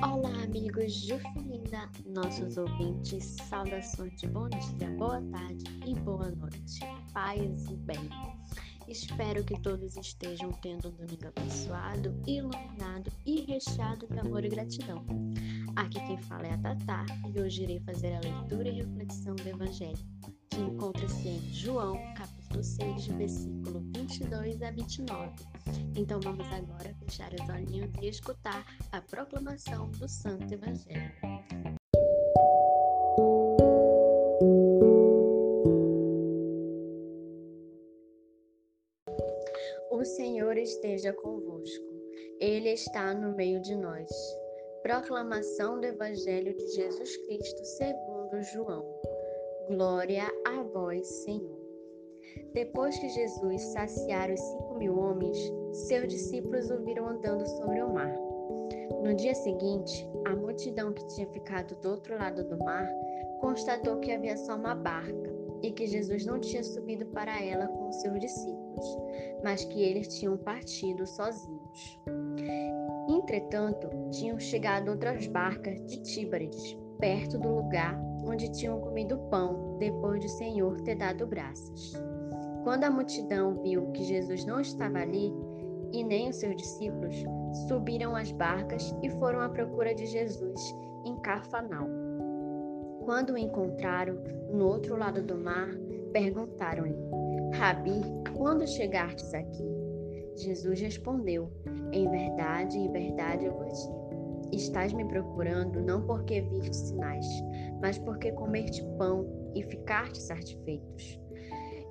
Olá, amigos Jufinina, nossos ouvintes, saudações de bom dia, boa tarde e boa noite, paz e bem. Espero que todos estejam tendo um domingo abençoado, iluminado e recheado de amor e gratidão. Aqui quem fala é a Tatá e hoje irei fazer a leitura e reflexão do Evangelho, que encontra-se em João, capítulo 6, versículo 22 a 29. Então vamos agora fechar os olhinhos e escutar a proclamação do Santo Evangelho. O Senhor esteja convosco, Ele está no meio de nós. Proclamação do Evangelho de Jesus Cristo segundo João. Glória a vós, Senhor. Depois que Jesus saciara os cinco mil homens, seus discípulos o viram andando sobre o mar. No dia seguinte, a multidão que tinha ficado do outro lado do mar constatou que havia só uma barca e que Jesus não tinha subido para ela com os seus discípulos, mas que eles tinham partido sozinhos. Entretanto, tinham chegado outras barcas de Tíbares, perto do lugar onde tinham comido pão depois de o Senhor ter dado graças. Quando a multidão viu que Jesus não estava ali, e nem os seus discípulos, subiram as barcas e foram à procura de Jesus em Carfanal. Quando o encontraram no outro lado do mar, perguntaram-lhe: Rabi, quando chegastes aqui? Jesus respondeu: Em verdade, em verdade eu vos digo: Estás me procurando não porque viste sinais, mas porque comeste pão e ficaste satisfeitos.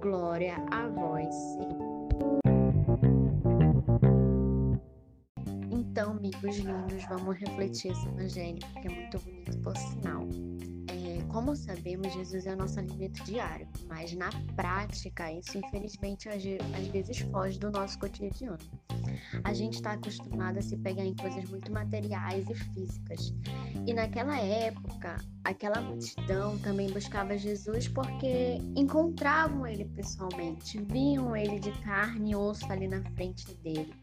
Glória a vós, Senhor. Então, amigos lindos, vamos refletir esse evangelho, que é muito bonito por sinal. Como sabemos, Jesus é o nosso alimento diário, mas na prática, isso infelizmente às vezes foge do nosso cotidiano. A gente está acostumado a se pegar em coisas muito materiais e físicas. E naquela época, aquela multidão também buscava Jesus porque encontravam ele pessoalmente, viam ele de carne e osso ali na frente dele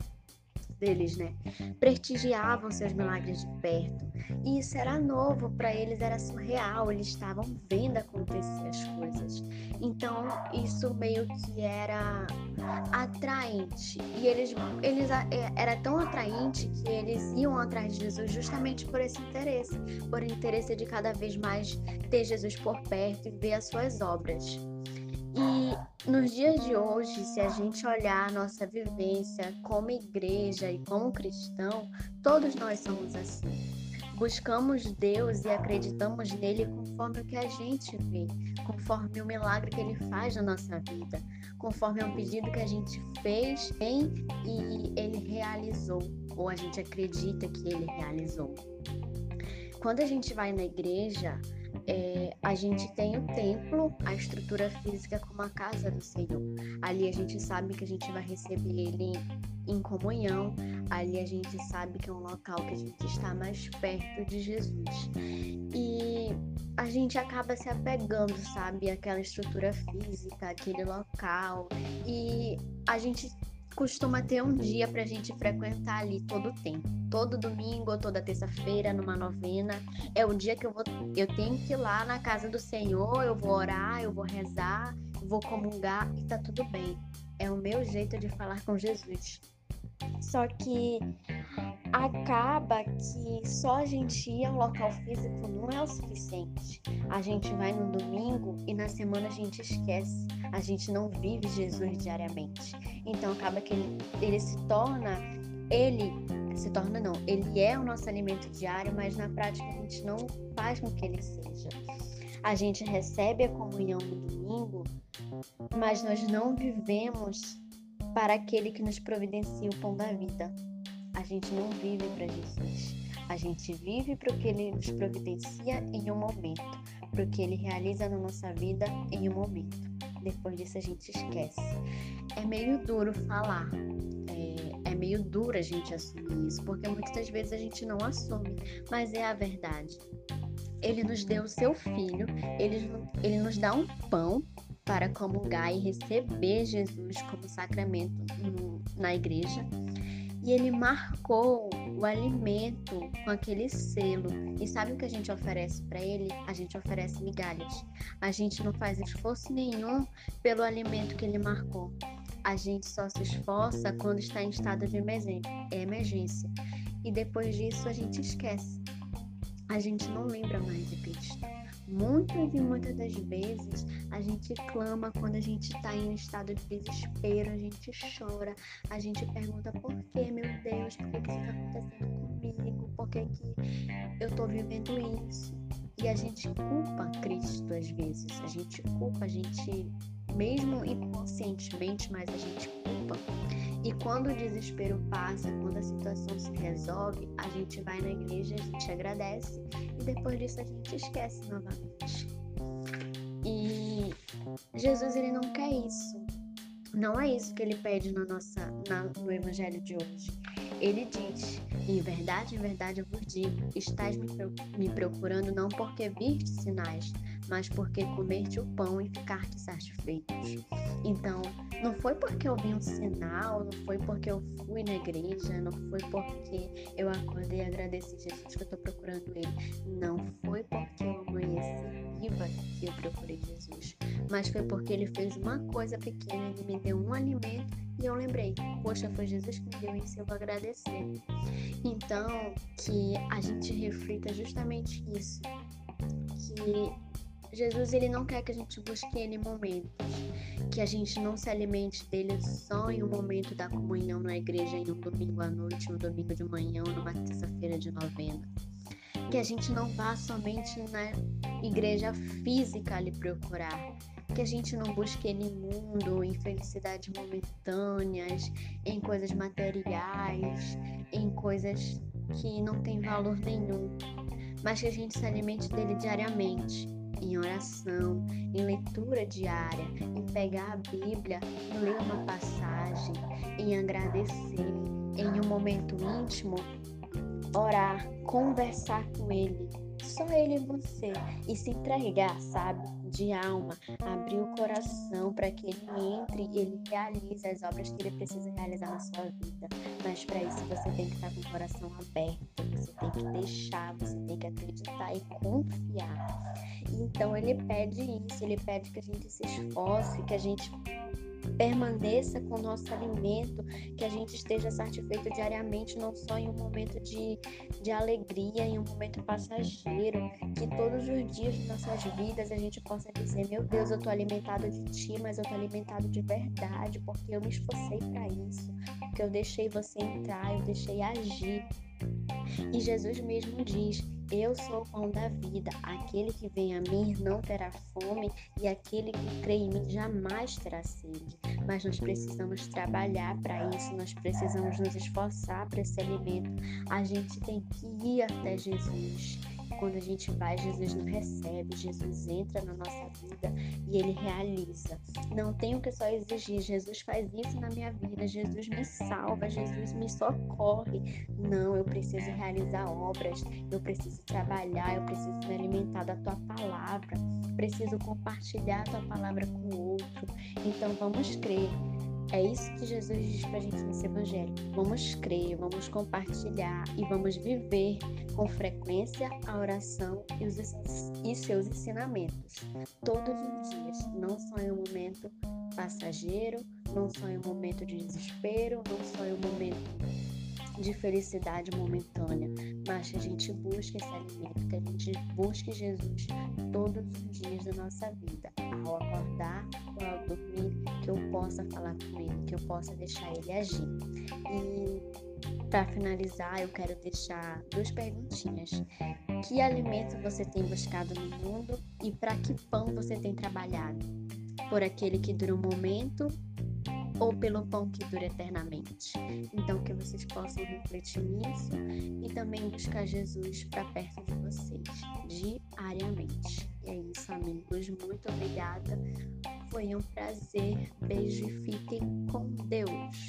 deles, né? Prestigiavam seus milagres de perto. E isso era novo para eles, era surreal. Eles estavam vendo acontecer as coisas. Então, isso meio que era atraente. E eles, eles é, era tão atraente que eles iam atrás de Jesus justamente por esse interesse, por interesse de cada vez mais ter Jesus por perto e ver as suas obras. E nos dias de hoje, se a gente olhar a nossa vivência como igreja e como cristão, todos nós somos assim. Buscamos Deus e acreditamos nele conforme o que a gente vê, conforme o milagre que ele faz na nossa vida, conforme um pedido que a gente fez em e ele realizou, ou a gente acredita que ele realizou. Quando a gente vai na igreja, é, a gente tem o templo, a estrutura física como a casa do Senhor. Ali a gente sabe que a gente vai receber Ele em comunhão, ali a gente sabe que é um local que a gente está mais perto de Jesus. E a gente acaba se apegando, sabe, àquela estrutura física, aquele local. E a gente costuma ter um dia para a gente frequentar ali todo o tempo. Todo domingo ou toda terça-feira, numa novena, é o dia que eu vou, eu tenho que ir lá na casa do Senhor, eu vou orar, eu vou rezar, vou comungar e tá tudo bem. É o meu jeito de falar com Jesus. Só que acaba que só a gente ir ao local físico não é o suficiente. A gente vai no domingo e na semana a gente esquece. A gente não vive Jesus diariamente. Então acaba que ele, ele se torna, ele se torna não, ele é o nosso alimento diário, mas na prática a gente não faz com que ele seja. A gente recebe a comunhão no domingo, mas nós não vivemos para aquele que nos providencia o pão da vida. A gente não vive para Jesus. A gente vive para o que ele nos providencia em um momento, para o que ele realiza na nossa vida em um momento. Depois disso a gente esquece. É meio duro falar, é, é meio duro a gente assumir isso, porque muitas das vezes a gente não assume, mas é a verdade. Ele nos deu o seu filho, ele, ele nos dá um pão para comungar e receber Jesus como sacramento no, na igreja. E ele marcou o alimento com aquele selo. E sabe o que a gente oferece para ele? A gente oferece migalhas. A gente não faz esforço nenhum pelo alimento que ele marcou. A gente só se esforça quando está em estado de emergência. E depois disso a gente esquece. A gente não lembra mais de Cristo. Muitas e muitas das vezes a gente clama quando a gente está em um estado de desespero, a gente chora, a gente pergunta por que, meu Deus, por que, que isso está acontecendo comigo, por que, que eu estou vivendo isso. E a gente culpa Cristo às vezes, a gente culpa, a gente, mesmo inconscientemente, mas a gente culpa. E quando o desespero passa, quando a situação se resolve, a gente vai na igreja, a gente agradece e depois disso a gente esquece novamente. E Jesus ele não quer isso. Não é isso que ele pede na nossa, na, no evangelho de hoje. Ele diz: Em verdade, em verdade eu vos digo: estás me procurando não porque viste sinais, mas porque comeste o pão e ficaste satisfeitos. Então, não foi porque eu vi um sinal, não foi porque eu fui na igreja, não foi porque eu acordei e agradeci Jesus que eu estou procurando Ele. Não foi porque eu amanheci viva que eu procurei Jesus, mas foi porque Ele fez uma coisa pequena, Ele me deu um alimento e eu lembrei, poxa, foi Jesus que me deu isso, eu vou agradecer. Então, que a gente reflita justamente isso, que Jesus ele não quer que a gente busque ele em momentos, que a gente não se alimente dele só em um momento da comunhão na igreja, em um domingo à noite, um domingo de manhã, numa terça-feira de novena. Que a gente não vá somente na igreja física lhe procurar, que a gente não busque ele mundo, em felicidades momentâneas, em coisas materiais, em coisas que não têm valor nenhum, mas que a gente se alimente dele diariamente em oração, em leitura diária, em pegar a Bíblia, ler uma passagem, em agradecer, em um momento íntimo, orar, conversar com Ele, só Ele e você, e se entregar, sabe, de alma, abrir o coração para que Ele entre e Ele realize as obras que Ele precisa realizar na sua vida. Mas para isso você tem que estar com o coração aberto, você tem que deixar, você tem que acreditar e confiar. Então ele pede isso, ele pede que a gente se esforce, que a gente permaneça com o nosso alimento, que a gente esteja satisfeito diariamente, não só em um momento de, de alegria, em um momento passageiro, que todos os dias de nossas vidas a gente possa dizer: Meu Deus, eu estou alimentado de Ti, mas eu estou alimentado de verdade, porque eu me esforcei para isso, porque eu deixei você entrar, eu deixei agir. E Jesus mesmo diz: Eu sou o pão da vida. Aquele que vem a mim não terá fome, e aquele que crê em mim jamais terá sede. Mas nós precisamos trabalhar para isso, nós precisamos nos esforçar para esse alimento. A gente tem que ir até Jesus. Quando a gente vai, Jesus nos recebe, Jesus entra na nossa vida e ele realiza. Não tenho que só exigir, Jesus faz isso na minha vida, Jesus me salva, Jesus me socorre. Não, eu preciso realizar obras, eu preciso trabalhar, eu preciso me alimentar da tua palavra, preciso compartilhar a tua palavra com o outro. Então vamos crer é isso que Jesus diz para a gente nesse Evangelho. Vamos crer, vamos compartilhar e vamos viver com frequência a oração e, os, e seus ensinamentos. Todos os dias, não só em um momento passageiro, não só em um momento de desespero, não só em um momento de felicidade momentânea, mas que a gente busque esse alimento, que a gente busque Jesus todos os dias da nossa vida, ao acordar ao dormir, que eu possa falar com Ele, que eu possa deixar Ele agir. E para finalizar, eu quero deixar duas perguntinhas. Que alimento você tem buscado no mundo e para que pão você tem trabalhado? Por aquele que dura um momento ou pelo pão que dura eternamente? Então, que vocês possam refletir nisso e também buscar Jesus para perto de vocês, diariamente. E é isso, amigos. Muito obrigada. Foi um prazer. Beijo e fiquem com Deus.